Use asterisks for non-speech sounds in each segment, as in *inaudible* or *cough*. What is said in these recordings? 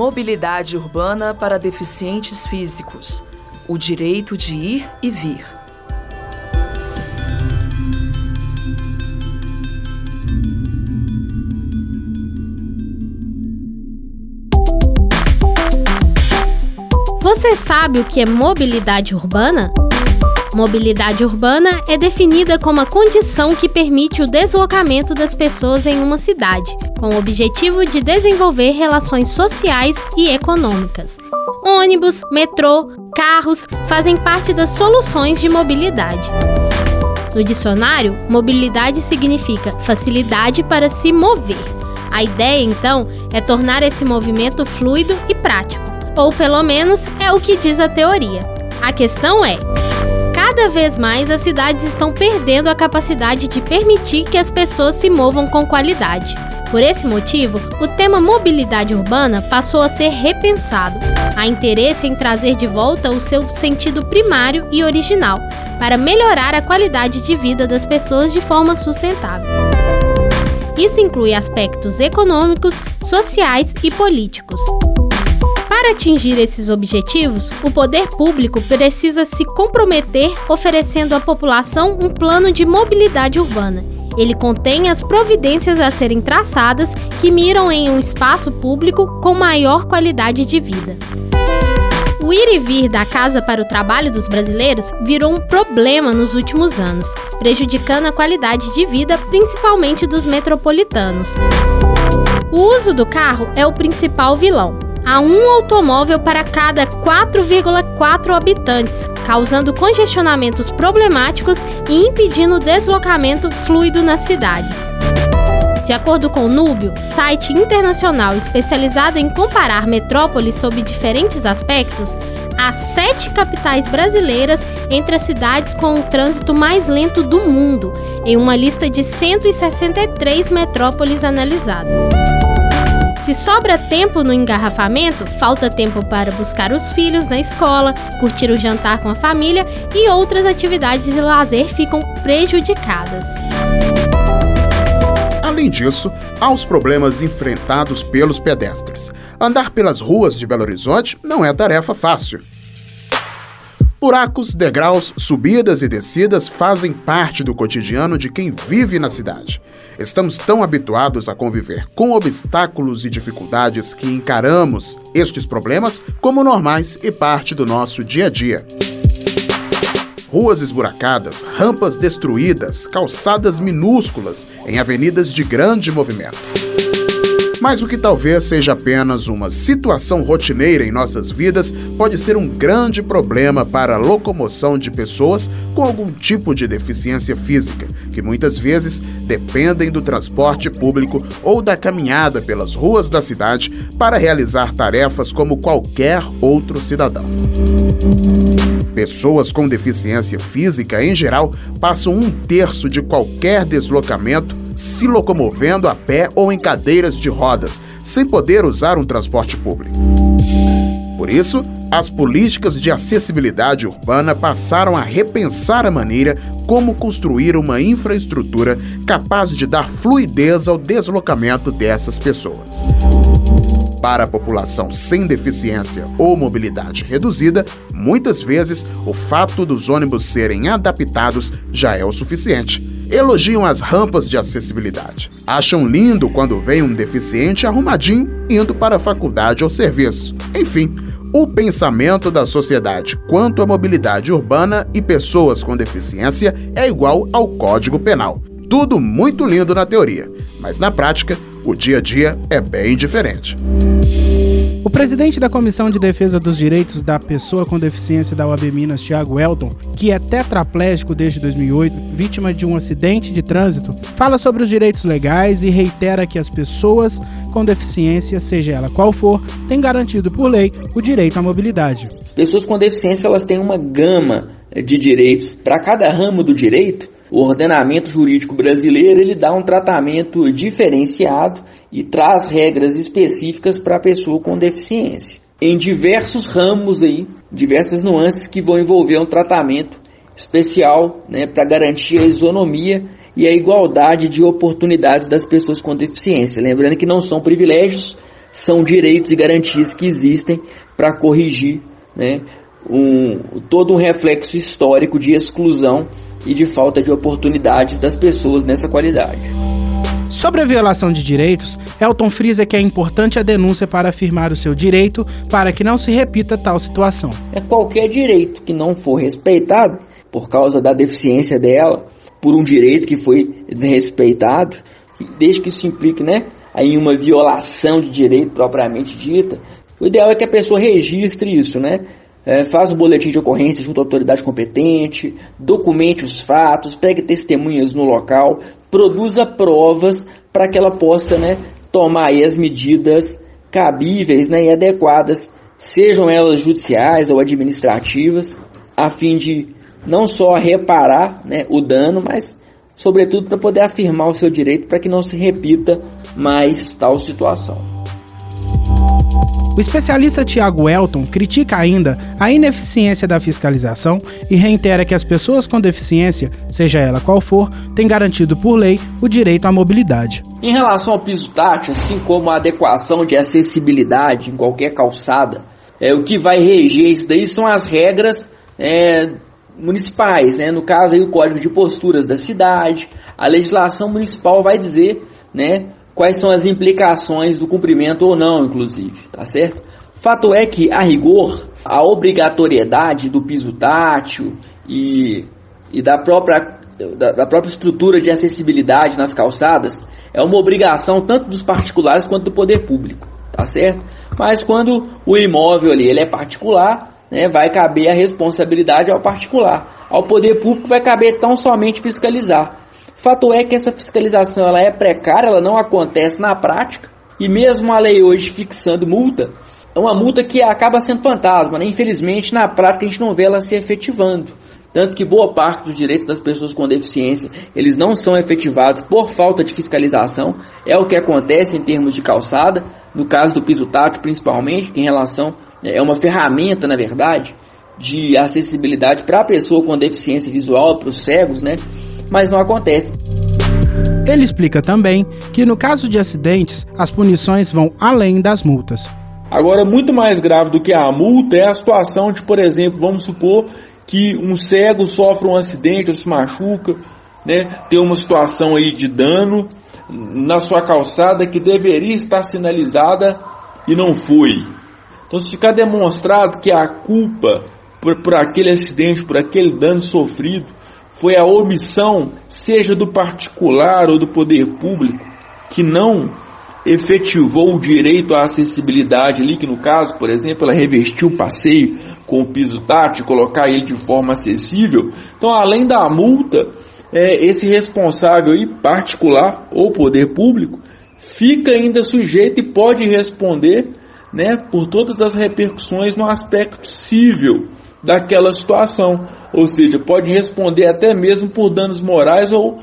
Mobilidade urbana para deficientes físicos. O direito de ir e vir. Você sabe o que é mobilidade urbana? Mobilidade urbana é definida como a condição que permite o deslocamento das pessoas em uma cidade, com o objetivo de desenvolver relações sociais e econômicas. Ônibus, metrô, carros fazem parte das soluções de mobilidade. No dicionário, mobilidade significa facilidade para se mover. A ideia, então, é tornar esse movimento fluido e prático, ou pelo menos é o que diz a teoria. A questão é: Cada vez mais as cidades estão perdendo a capacidade de permitir que as pessoas se movam com qualidade. Por esse motivo, o tema mobilidade urbana passou a ser repensado. Há interesse em trazer de volta o seu sentido primário e original, para melhorar a qualidade de vida das pessoas de forma sustentável. Isso inclui aspectos econômicos, sociais e políticos. Para atingir esses objetivos, o poder público precisa se comprometer oferecendo à população um plano de mobilidade urbana. Ele contém as providências a serem traçadas que miram em um espaço público com maior qualidade de vida. O ir e vir da casa para o trabalho dos brasileiros virou um problema nos últimos anos, prejudicando a qualidade de vida principalmente dos metropolitanos. O uso do carro é o principal vilão a um automóvel para cada 4,4 habitantes, causando congestionamentos problemáticos e impedindo o deslocamento fluido nas cidades. De acordo com o Núbio, site internacional especializado em comparar metrópoles sob diferentes aspectos, há sete capitais brasileiras entre as cidades com o trânsito mais lento do mundo, em uma lista de 163 metrópoles analisadas. Se sobra tempo no engarrafamento, falta tempo para buscar os filhos na escola, curtir o jantar com a família e outras atividades de lazer ficam prejudicadas. Além disso, há os problemas enfrentados pelos pedestres. Andar pelas ruas de Belo Horizonte não é tarefa fácil. Buracos, degraus, subidas e descidas fazem parte do cotidiano de quem vive na cidade. Estamos tão habituados a conviver com obstáculos e dificuldades que encaramos estes problemas como normais e parte do nosso dia a dia. Ruas esburacadas, rampas destruídas, calçadas minúsculas em avenidas de grande movimento. Mas o que talvez seja apenas uma situação rotineira em nossas vidas pode ser um grande problema para a locomoção de pessoas com algum tipo de deficiência física, que muitas vezes dependem do transporte público ou da caminhada pelas ruas da cidade para realizar tarefas como qualquer outro cidadão. Pessoas com deficiência física, em geral, passam um terço de qualquer deslocamento se locomovendo a pé ou em cadeiras de rodas, sem poder usar um transporte público. Por isso, as políticas de acessibilidade urbana passaram a repensar a maneira como construir uma infraestrutura capaz de dar fluidez ao deslocamento dessas pessoas. Para a população sem deficiência ou mobilidade reduzida, muitas vezes o fato dos ônibus serem adaptados já é o suficiente. Elogiam as rampas de acessibilidade. Acham lindo quando vem um deficiente arrumadinho indo para a faculdade ou serviço. Enfim, o pensamento da sociedade quanto à mobilidade urbana e pessoas com deficiência é igual ao Código Penal. Tudo muito lindo na teoria, mas na prática, o dia a dia é bem diferente. O presidente da Comissão de Defesa dos Direitos da Pessoa com Deficiência da UAB Minas, Thiago Elton, que é tetraplégico desde 2008, vítima de um acidente de trânsito, fala sobre os direitos legais e reitera que as pessoas com deficiência, seja ela qual for, têm garantido por lei o direito à mobilidade. As pessoas com deficiência elas têm uma gama de direitos. Para cada ramo do direito, o ordenamento jurídico brasileiro ele dá um tratamento diferenciado e traz regras específicas para a pessoa com deficiência. Em diversos ramos aí, diversas nuances que vão envolver um tratamento especial né, para garantir a isonomia e a igualdade de oportunidades das pessoas com deficiência. Lembrando que não são privilégios, são direitos e garantias que existem para corrigir né, um, todo um reflexo histórico de exclusão e de falta de oportunidades das pessoas nessa qualidade. Sobre a violação de direitos, Elton frisa que é importante a denúncia para afirmar o seu direito para que não se repita tal situação. É qualquer direito que não for respeitado por causa da deficiência dela, por um direito que foi desrespeitado, desde que isso implique né, em uma violação de direito propriamente dita, o ideal é que a pessoa registre isso, né? É, faz o boletim de ocorrência junto à autoridade competente, documente os fatos, pegue testemunhas no local, produza provas para que ela possa né, tomar as medidas cabíveis né, e adequadas, sejam elas judiciais ou administrativas, a fim de não só reparar né, o dano, mas sobretudo para poder afirmar o seu direito para que não se repita mais tal situação. O especialista Tiago Elton critica ainda a ineficiência da fiscalização e reitera que as pessoas com deficiência, seja ela qual for, têm garantido por lei o direito à mobilidade. Em relação ao piso tátil, assim como a adequação de acessibilidade em qualquer calçada, é, o que vai reger isso daí são as regras é, municipais, né? no caso aí o Código de Posturas da cidade, a legislação municipal vai dizer né, quais são as implicações do cumprimento ou não, inclusive, tá certo? Fato é que, a rigor, a obrigatoriedade do piso tátil e, e da, própria, da, da própria estrutura de acessibilidade nas calçadas é uma obrigação tanto dos particulares quanto do poder público, tá certo? Mas quando o imóvel ali ele é particular, né, vai caber a responsabilidade ao particular. Ao poder público vai caber tão somente fiscalizar. Fato é que essa fiscalização ela é precária, ela não acontece na prática, e mesmo a lei hoje fixando multa, é uma multa que acaba sendo fantasma, né? infelizmente na prática a gente não vê ela se efetivando. Tanto que boa parte dos direitos das pessoas com deficiência, eles não são efetivados por falta de fiscalização. É o que acontece em termos de calçada, no caso do piso tátil principalmente, que em relação é uma ferramenta, na verdade, de acessibilidade para a pessoa com deficiência visual, para os cegos, né? Mas não acontece. Ele explica também que no caso de acidentes, as punições vão além das multas. Agora, muito mais grave do que a multa é a situação de, por exemplo, vamos supor que um cego sofre um acidente ou se machuca, né, tem uma situação aí de dano na sua calçada que deveria estar sinalizada e não foi. Então, se ficar demonstrado que a culpa por, por aquele acidente, por aquele dano sofrido, foi a omissão, seja do particular ou do poder público, que não efetivou o direito à acessibilidade ali, que no caso, por exemplo, ela revestiu o passeio com o piso tátil, colocar ele de forma acessível. Então, além da multa, é, esse responsável aí, particular ou poder público, fica ainda sujeito e pode responder né, por todas as repercussões no aspecto civil daquela situação, ou seja, pode responder até mesmo por danos morais ou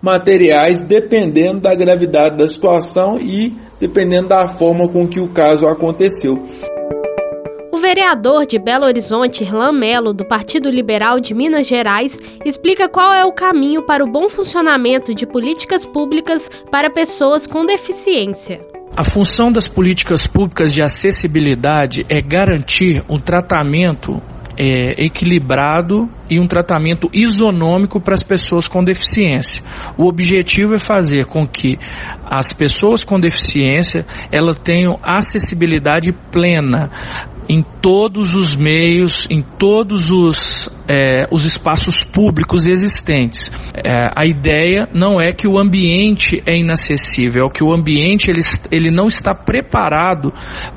materiais, dependendo da gravidade da situação e dependendo da forma com que o caso aconteceu. O vereador de Belo Horizonte, Irlan Melo, do Partido Liberal de Minas Gerais, explica qual é o caminho para o bom funcionamento de políticas públicas para pessoas com deficiência. A função das políticas públicas de acessibilidade é garantir um tratamento é, equilibrado e um tratamento isonômico para as pessoas com deficiência. O objetivo é fazer com que as pessoas com deficiência elas tenham acessibilidade plena em todos os meios, em todos os, é, os espaços públicos existentes. É, a ideia não é que o ambiente é inacessível, é que o ambiente ele, ele não está preparado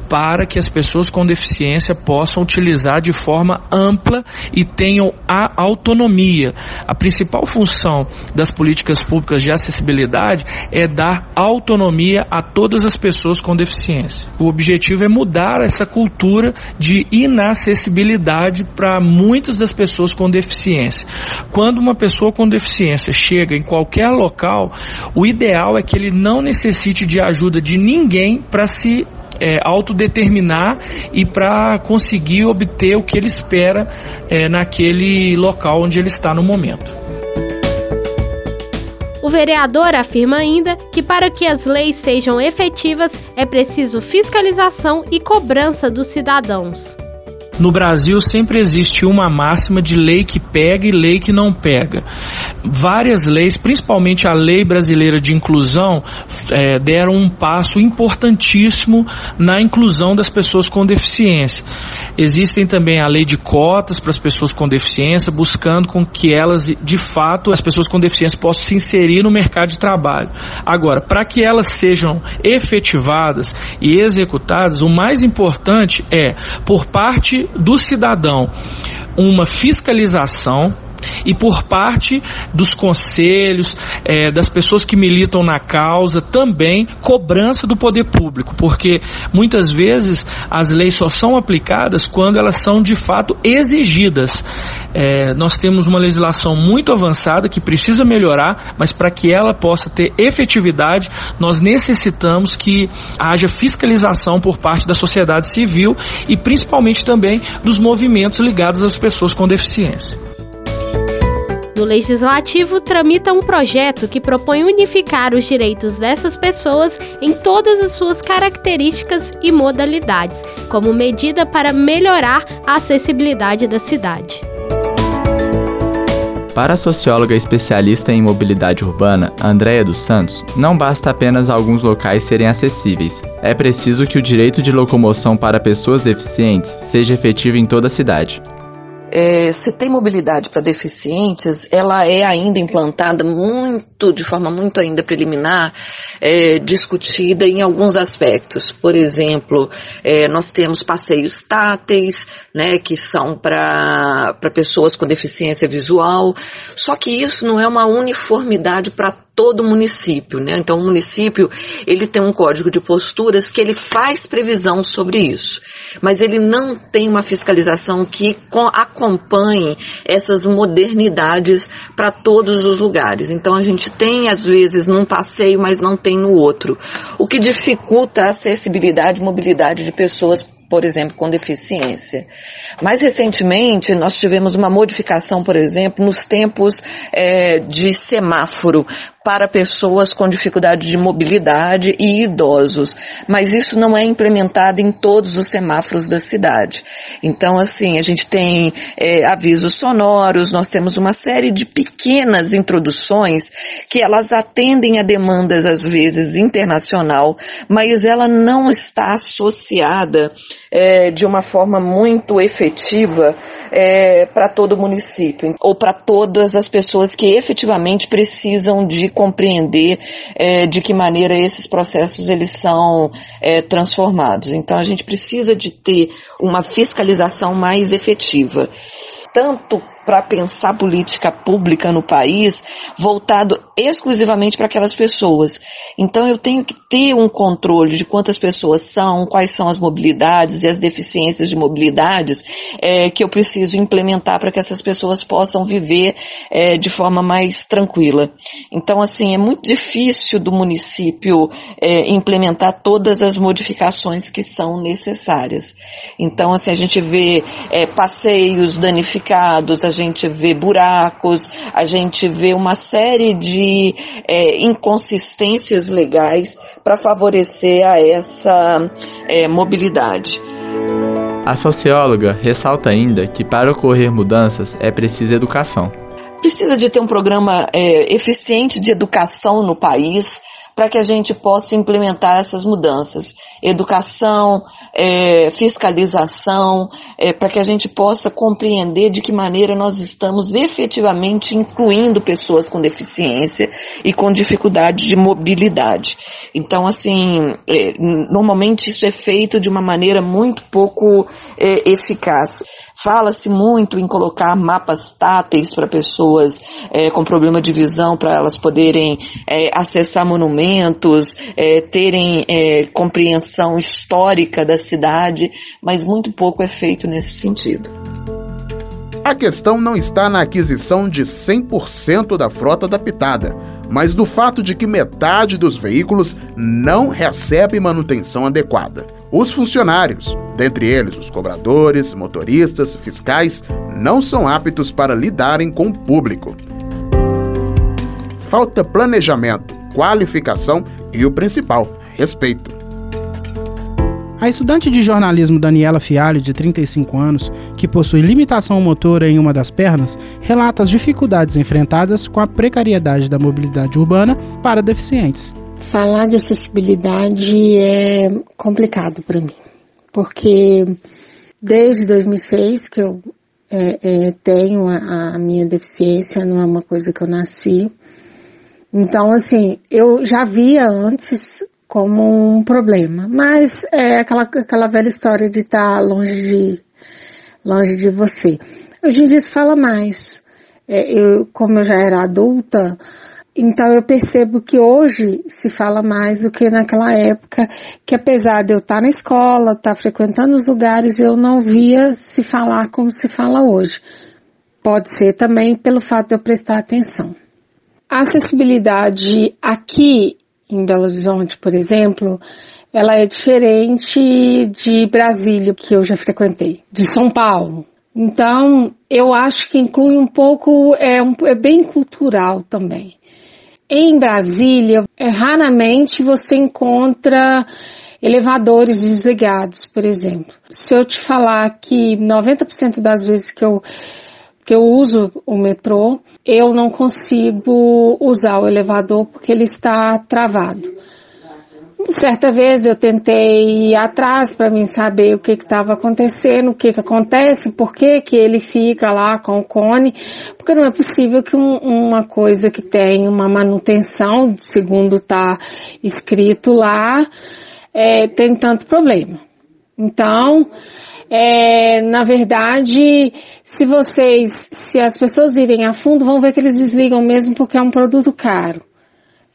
para que as pessoas com deficiência possam utilizar de forma ampla e tenham a autonomia. A principal função das políticas públicas de acessibilidade é dar autonomia a todas as pessoas com deficiência. O objetivo é mudar essa cultura de inacessibilidade para muitas das pessoas com deficiência. Quando uma pessoa com deficiência chega em qualquer local, o ideal é que ele não necessite de ajuda de ninguém para se é, autodeterminar e para conseguir obter o que ele espera é, naquele local onde ele está no momento. Vereador afirma ainda que para que as leis sejam efetivas é preciso fiscalização e cobrança dos cidadãos. No Brasil sempre existe uma máxima de lei que pega e lei que não pega. Várias leis, principalmente a lei brasileira de inclusão, é, deram um passo importantíssimo na inclusão das pessoas com deficiência. Existem também a lei de cotas para as pessoas com deficiência, buscando com que elas, de fato, as pessoas com deficiência possam se inserir no mercado de trabalho. Agora, para que elas sejam efetivadas e executadas, o mais importante é, por parte do cidadão uma fiscalização e por parte dos conselhos, é, das pessoas que militam na causa, também cobrança do poder público, porque muitas vezes as leis só são aplicadas quando elas são de fato exigidas. É, nós temos uma legislação muito avançada que precisa melhorar, mas para que ela possa ter efetividade, nós necessitamos que haja fiscalização por parte da sociedade civil e principalmente também dos movimentos ligados às pessoas com deficiência. No Legislativo, tramita um projeto que propõe unificar os direitos dessas pessoas em todas as suas características e modalidades, como medida para melhorar a acessibilidade da cidade. Para a socióloga especialista em mobilidade urbana, Andréia dos Santos, não basta apenas alguns locais serem acessíveis. É preciso que o direito de locomoção para pessoas deficientes seja efetivo em toda a cidade é, se tem mobilidade para deficientes, ela é ainda implantada muito, de forma muito ainda preliminar, é, discutida em alguns aspectos. Por exemplo, é, nós temos passeios táteis, né, que são para pessoas com deficiência visual, só que isso não é uma uniformidade para todo o município, né? Então o município, ele tem um código de posturas que ele faz previsão sobre isso, mas ele não tem uma fiscalização que acompanhe essas modernidades para todos os lugares. Então a gente tem às vezes num passeio, mas não tem no outro, o que dificulta a acessibilidade e mobilidade de pessoas por exemplo, com deficiência. Mais recentemente, nós tivemos uma modificação, por exemplo, nos tempos é, de semáforo para pessoas com dificuldade de mobilidade e idosos, mas isso não é implementado em todos os semáforos da cidade. Então, assim, a gente tem é, avisos sonoros, nós temos uma série de pequenas introduções que elas atendem a demandas, às vezes, internacional, mas ela não está associada é, de uma forma muito efetiva é, para todo o município ou para todas as pessoas que efetivamente precisam de compreender é, de que maneira esses processos eles são é, transformados. Então a gente precisa de ter uma fiscalização mais efetiva tanto para pensar política pública no país voltado exclusivamente para aquelas pessoas. Então eu tenho que ter um controle de quantas pessoas são, quais são as mobilidades e as deficiências de mobilidades é, que eu preciso implementar para que essas pessoas possam viver é, de forma mais tranquila. Então assim é muito difícil do município é, implementar todas as modificações que são necessárias. Então assim a gente vê é, passeios danificados, gente vê buracos, a gente vê uma série de é, inconsistências legais para favorecer a essa é, mobilidade. A socióloga ressalta ainda que para ocorrer mudanças é preciso educação. Precisa de ter um programa é, eficiente de educação no país para que a gente possa implementar essas mudanças. Educação, é, fiscalização, é, para que a gente possa compreender de que maneira nós estamos efetivamente incluindo pessoas com deficiência e com dificuldade de mobilidade. Então, assim, é, normalmente isso é feito de uma maneira muito pouco é, eficaz. Fala-se muito em colocar mapas táteis para pessoas é, com problema de visão, para elas poderem é, acessar monumentos, é, terem é, compreensão histórica da cidade, mas muito pouco é feito nesse sentido. A questão não está na aquisição de 100% da frota adaptada, mas do fato de que metade dos veículos não recebe manutenção adequada. Os funcionários, dentre eles os cobradores, motoristas, fiscais, não são aptos para lidarem com o público. falta planejamento, qualificação e o principal, respeito. A estudante de jornalismo Daniela Fialho, de 35 anos, que possui limitação motora em uma das pernas, relata as dificuldades enfrentadas com a precariedade da mobilidade urbana para deficientes. Falar de acessibilidade é complicado para mim, porque desde 2006 que eu é, é, tenho a, a, minha deficiência, não é uma coisa que eu nasci. Então, assim, eu já via antes como um problema, mas é aquela, aquela velha história de estar longe de, longe de você. Hoje em dia se fala mais. É, eu, como eu já era adulta, então eu percebo que hoje se fala mais do que naquela época, que apesar de eu estar na escola, estar frequentando os lugares, eu não via se falar como se fala hoje. Pode ser também pelo fato de eu prestar atenção. A acessibilidade aqui em Belo Horizonte, por exemplo, ela é diferente de Brasília, que eu já frequentei, de São Paulo. Então, eu acho que inclui um pouco, é, um, é bem cultural também. Em Brasília, é, raramente você encontra elevadores desligados, por exemplo. Se eu te falar que 90% das vezes que eu, que eu uso o metrô, eu não consigo usar o elevador porque ele está travado. Certa vez eu tentei ir atrás para mim saber o que estava acontecendo, o que, que acontece, por que, que ele fica lá com o cone, porque não é possível que um, uma coisa que tem uma manutenção, segundo está escrito lá, é, tem tanto problema. Então, é, na verdade, se vocês, se as pessoas irem a fundo, vão ver que eles desligam mesmo porque é um produto caro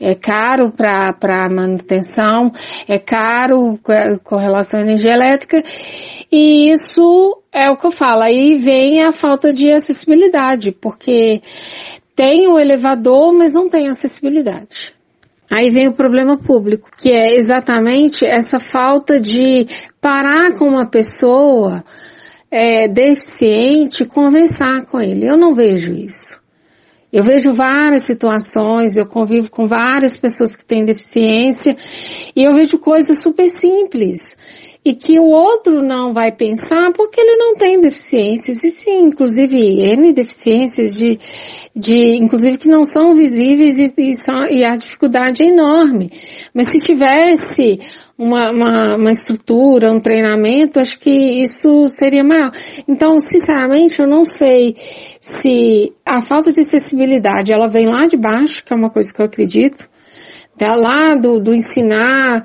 é caro para manutenção, é caro com relação à energia elétrica, e isso é o que eu falo. Aí vem a falta de acessibilidade, porque tem o elevador, mas não tem acessibilidade. Aí vem o problema público, que é exatamente essa falta de parar com uma pessoa é, deficiente e conversar com ele. Eu não vejo isso. Eu vejo várias situações, eu convivo com várias pessoas que têm deficiência e eu vejo coisas super simples e que o outro não vai pensar porque ele não tem deficiências e sim, inclusive N deficiências de, de inclusive que não são visíveis e, e, são, e a dificuldade é enorme. Mas se tivesse uma, uma, uma estrutura, um treinamento, acho que isso seria maior. Então, sinceramente, eu não sei se a falta de acessibilidade, ela vem lá de baixo, que é uma coisa que eu acredito, lá do, do ensinar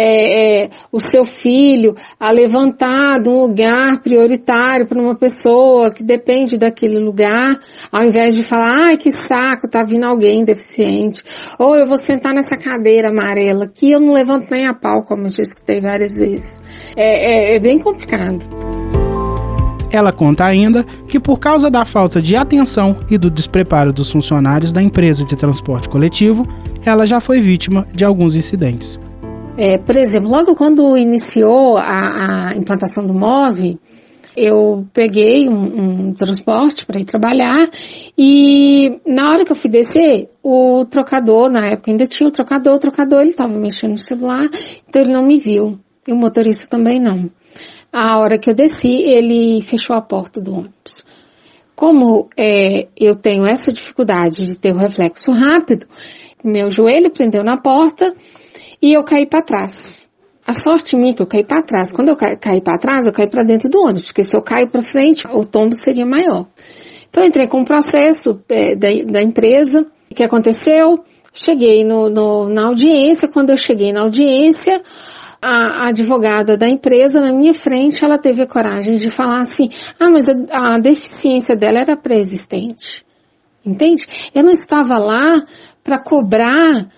é, é, o seu filho a levantar de um lugar prioritário para uma pessoa que depende daquele lugar, ao invés de falar, ai que saco, tá vindo alguém deficiente, ou eu vou sentar nessa cadeira amarela, que eu não levanto nem a pau, como eu já escutei várias vezes. É, é, é bem complicado. Ela conta ainda que, por causa da falta de atenção e do despreparo dos funcionários da empresa de transporte coletivo, ela já foi vítima de alguns incidentes. É, por exemplo, logo quando iniciou a, a implantação do MOVE, eu peguei um, um transporte para ir trabalhar e na hora que eu fui descer, o trocador, na época ainda tinha o trocador, o trocador ele estava mexendo no celular, então ele não me viu. E o motorista também não. A hora que eu desci, ele fechou a porta do ônibus. Como é, eu tenho essa dificuldade de ter o reflexo rápido, meu joelho prendeu na porta e eu caí para trás. A sorte minha é que eu caí para trás. Quando eu caí para trás, eu caí para dentro do ônibus, porque se eu caio para frente, o tombo seria maior. Então entrei com um processo é, da, da, empresa. O que aconteceu? Cheguei no, no, na audiência. Quando eu cheguei na audiência, a, a, advogada da empresa na minha frente, ela teve a coragem de falar assim: ah, mas a, a deficiência dela era pré-existente. Entende? Eu não estava lá para cobrar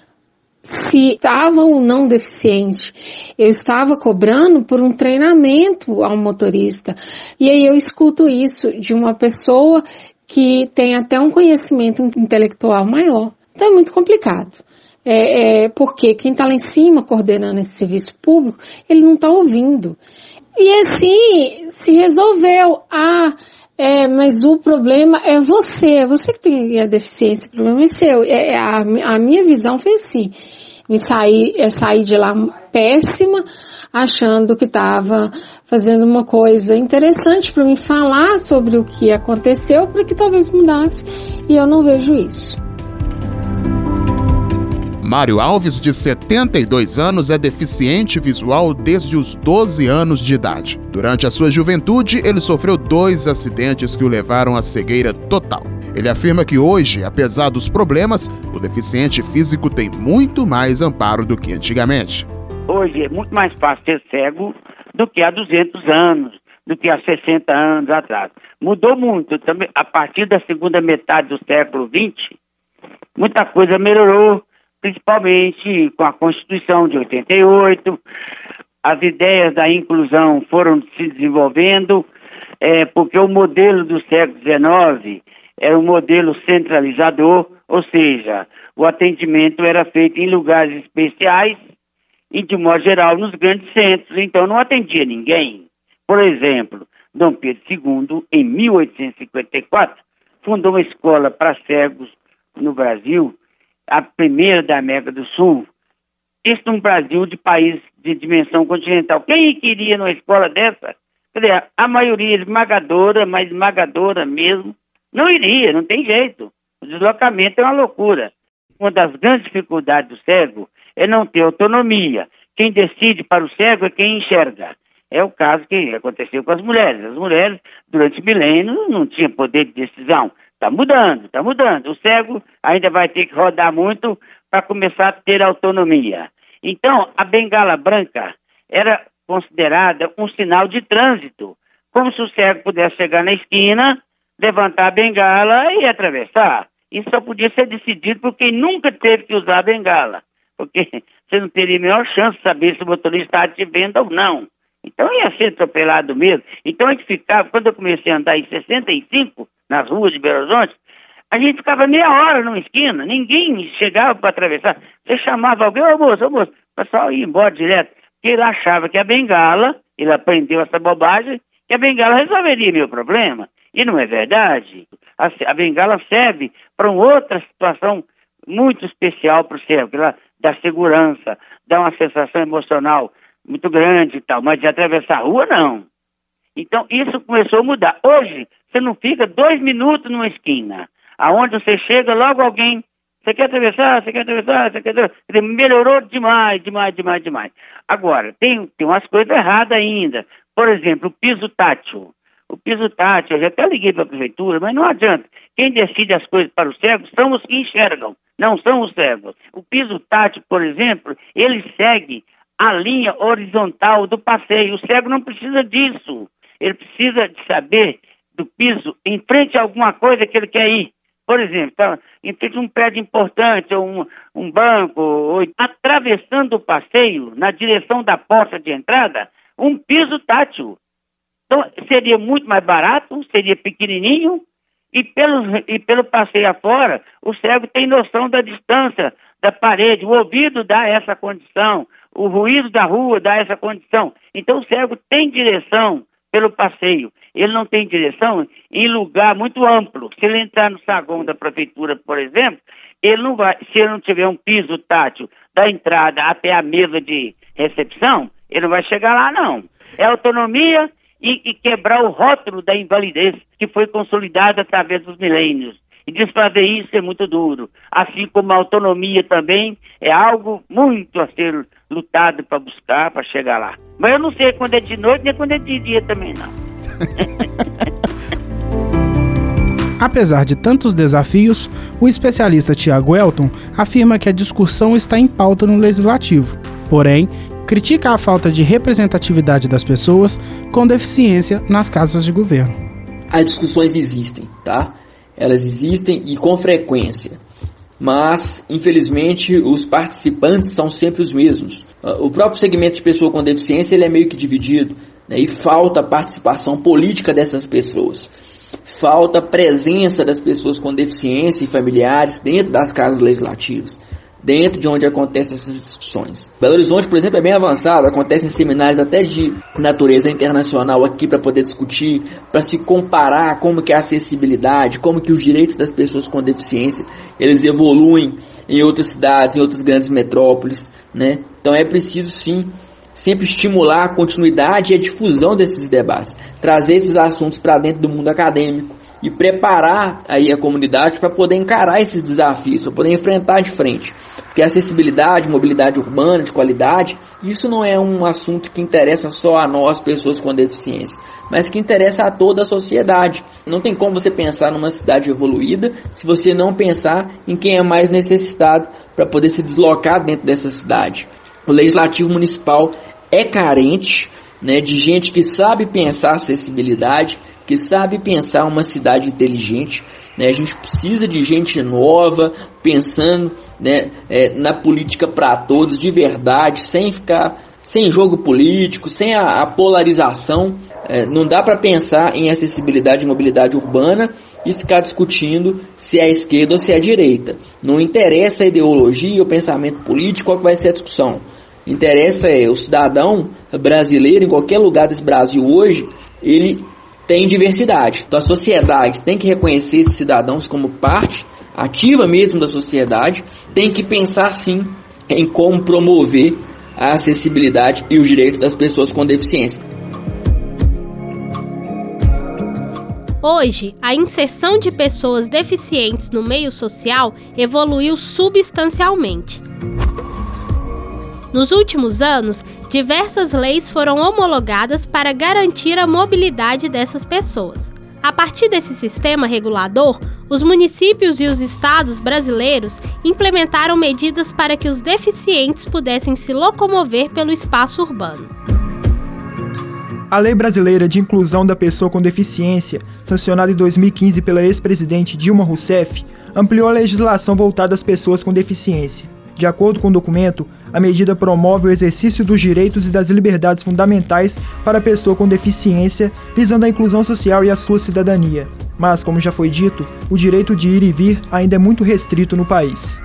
se estava ou não deficiente. Eu estava cobrando por um treinamento ao motorista. E aí eu escuto isso de uma pessoa que tem até um conhecimento intelectual maior. Então é muito complicado. É, é porque quem está lá em cima coordenando esse serviço público, ele não está ouvindo. E assim se resolveu. Ah, É, mas o problema é você, é você que tem a deficiência, o problema é seu. É, é a, a minha visão foi assim, me sair, é sair de lá péssima, achando que estava fazendo uma coisa interessante para me falar sobre o que aconteceu, para que talvez mudasse, e eu não vejo isso. Mário Alves, de 72 anos, é deficiente visual desde os 12 anos de idade. Durante a sua juventude, ele sofreu dois acidentes que o levaram à cegueira total. Ele afirma que hoje, apesar dos problemas, o deficiente físico tem muito mais amparo do que antigamente. Hoje é muito mais fácil ser cego do que há 200 anos, do que há 60 anos atrás. Mudou muito. Também, a partir da segunda metade do século XX, muita coisa melhorou principalmente com a Constituição de 88. As ideias da inclusão foram se desenvolvendo, é, porque o modelo do século XIX era um modelo centralizador, ou seja, o atendimento era feito em lugares especiais e, de modo geral, nos grandes centros, então não atendia ninguém. Por exemplo, Dom Pedro II, em 1854, fundou uma escola para cegos no Brasil, a primeira da América do Sul, isso num Brasil de país de dimensão continental. Quem queria numa escola dessa? Quer dizer, a maioria esmagadora, mas esmagadora mesmo, não iria, não tem jeito. O deslocamento é uma loucura. Uma das grandes dificuldades do cego é não ter autonomia. Quem decide para o cego é quem enxerga. É o caso que aconteceu com as mulheres. As mulheres, durante milênios, não tinham poder de decisão. Está mudando, está mudando. O cego ainda vai ter que rodar muito para começar a ter autonomia. Então, a bengala branca era considerada um sinal de trânsito, como se o cego pudesse chegar na esquina, levantar a bengala e atravessar. Isso só podia ser decidido por quem nunca teve que usar a bengala, porque *laughs* você não teria a menor chance de saber se o motorista está te vendo ou não. Então ia ser atropelado mesmo. Então a gente ficava, quando eu comecei a andar em 65, nas ruas de Belo Horizonte, a gente ficava meia hora numa esquina, ninguém chegava para atravessar. Você chamava alguém, ô moço, ô moço, o pessoal ia embora direto, porque ele achava que a bengala, ele aprendeu essa bobagem, que a bengala resolveria meu problema. E não é verdade. A, a bengala serve para uma outra situação muito especial para o cérebro, ela dá segurança, dá uma sensação emocional muito grande e tal, mas de atravessar a rua, não. Então, isso começou a mudar. Hoje, você não fica dois minutos numa esquina. Aonde você chega, logo alguém. Você quer atravessar? Você quer atravessar? Você quer atravessar? Melhorou demais, demais, demais, demais. Agora, tem, tem umas coisas erradas ainda. Por exemplo, o piso tátil. O piso tátil, eu já até liguei para a prefeitura, mas não adianta. Quem decide as coisas para os cegos são os que enxergam, não são os cegos. O piso tátil, por exemplo, ele segue a linha horizontal do passeio. O cego não precisa disso. Ele precisa de saber do piso em frente a alguma coisa que ele quer ir. Por exemplo, tá, em frente a um prédio importante, ou um, um banco, ou atravessando o passeio na direção da porta de entrada, um piso tátil. Então, seria muito mais barato, seria pequenininho, e pelo, e pelo passeio afora, o cego tem noção da distância da parede, o ouvido dá essa condição, o ruído da rua dá essa condição. Então, o cego tem direção pelo passeio. Ele não tem direção em lugar muito amplo. Se ele entrar no saguão da prefeitura, por exemplo, ele não vai, se ele não tiver um piso tátil da entrada até a mesa de recepção, ele não vai chegar lá, não. É autonomia e, e quebrar o rótulo da invalidez que foi consolidado através dos milênios. E desfazer isso é muito duro. Assim como a autonomia também é algo muito a ser lutado para buscar, para chegar lá. Mas eu não sei quando é de noite nem quando é de dia também, não. *laughs* Apesar de tantos desafios, o especialista Tiago Elton afirma que a discussão está em pauta no legislativo. Porém, critica a falta de representatividade das pessoas com deficiência nas casas de governo. As discussões existem, tá? Elas existem e com frequência mas infelizmente os participantes são sempre os mesmos. Ah, o próprio segmento de pessoa com deficiência ele é meio que dividido né, e falta participação política dessas pessoas. Falta presença das pessoas com deficiência e familiares dentro das casas legislativas. Dentro de onde acontecem essas discussões. Belo Horizonte, por exemplo, é bem avançado, acontecem seminários até de natureza internacional aqui para poder discutir, para se comparar como que é a acessibilidade, como que os direitos das pessoas com deficiência, eles evoluem em outras cidades, em outras grandes metrópoles, né? Então é preciso sim sempre estimular a continuidade e a difusão desses debates, trazer esses assuntos para dentro do mundo acadêmico, e preparar aí a comunidade para poder encarar esses desafios, para poder enfrentar de frente. Porque acessibilidade, mobilidade urbana de qualidade, isso não é um assunto que interessa só a nós, pessoas com deficiência, mas que interessa a toda a sociedade. Não tem como você pensar numa cidade evoluída se você não pensar em quem é mais necessitado para poder se deslocar dentro dessa cidade. O legislativo municipal é carente né, de gente que sabe pensar acessibilidade, que sabe pensar uma cidade inteligente. Né? A gente precisa de gente nova, pensando né, é, na política para todos, de verdade, sem ficar sem jogo político, sem a, a polarização. É, não dá para pensar em acessibilidade e mobilidade urbana e ficar discutindo se é a esquerda ou se é a direita. Não interessa a ideologia, o pensamento político, qual vai ser a discussão. Interessa é o cidadão brasileiro, em qualquer lugar desse Brasil hoje, ele tem diversidade. Então a sociedade tem que reconhecer esses cidadãos como parte ativa mesmo da sociedade, tem que pensar sim em como promover a acessibilidade e os direitos das pessoas com deficiência. Hoje, a inserção de pessoas deficientes no meio social evoluiu substancialmente. Nos últimos anos, diversas leis foram homologadas para garantir a mobilidade dessas pessoas. A partir desse sistema regulador, os municípios e os estados brasileiros implementaram medidas para que os deficientes pudessem se locomover pelo espaço urbano. A Lei Brasileira de Inclusão da Pessoa com Deficiência, sancionada em 2015 pela ex-presidente Dilma Rousseff, ampliou a legislação voltada às pessoas com deficiência. De acordo com o documento, a medida promove o exercício dos direitos e das liberdades fundamentais para a pessoa com deficiência, visando a inclusão social e a sua cidadania. Mas, como já foi dito, o direito de ir e vir ainda é muito restrito no país.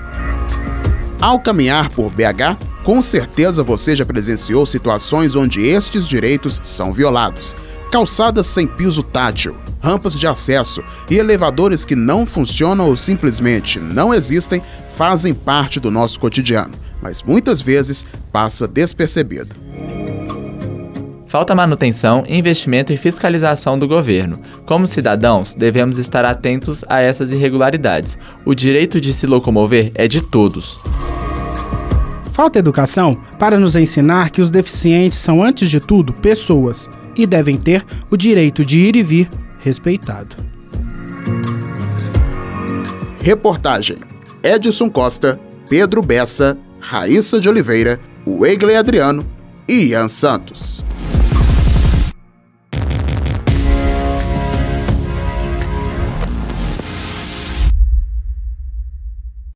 Ao caminhar por BH, com certeza você já presenciou situações onde estes direitos são violados. Calçadas sem piso tátil, rampas de acesso e elevadores que não funcionam ou simplesmente não existem fazem parte do nosso cotidiano mas muitas vezes passa despercebido. Falta manutenção, investimento e fiscalização do governo. Como cidadãos, devemos estar atentos a essas irregularidades. O direito de se locomover é de todos. Falta educação para nos ensinar que os deficientes são, antes de tudo, pessoas e devem ter o direito de ir e vir respeitado. Reportagem: Edson Costa, Pedro Bessa Raíssa de Oliveira, Wegley Adriano e Ian Santos.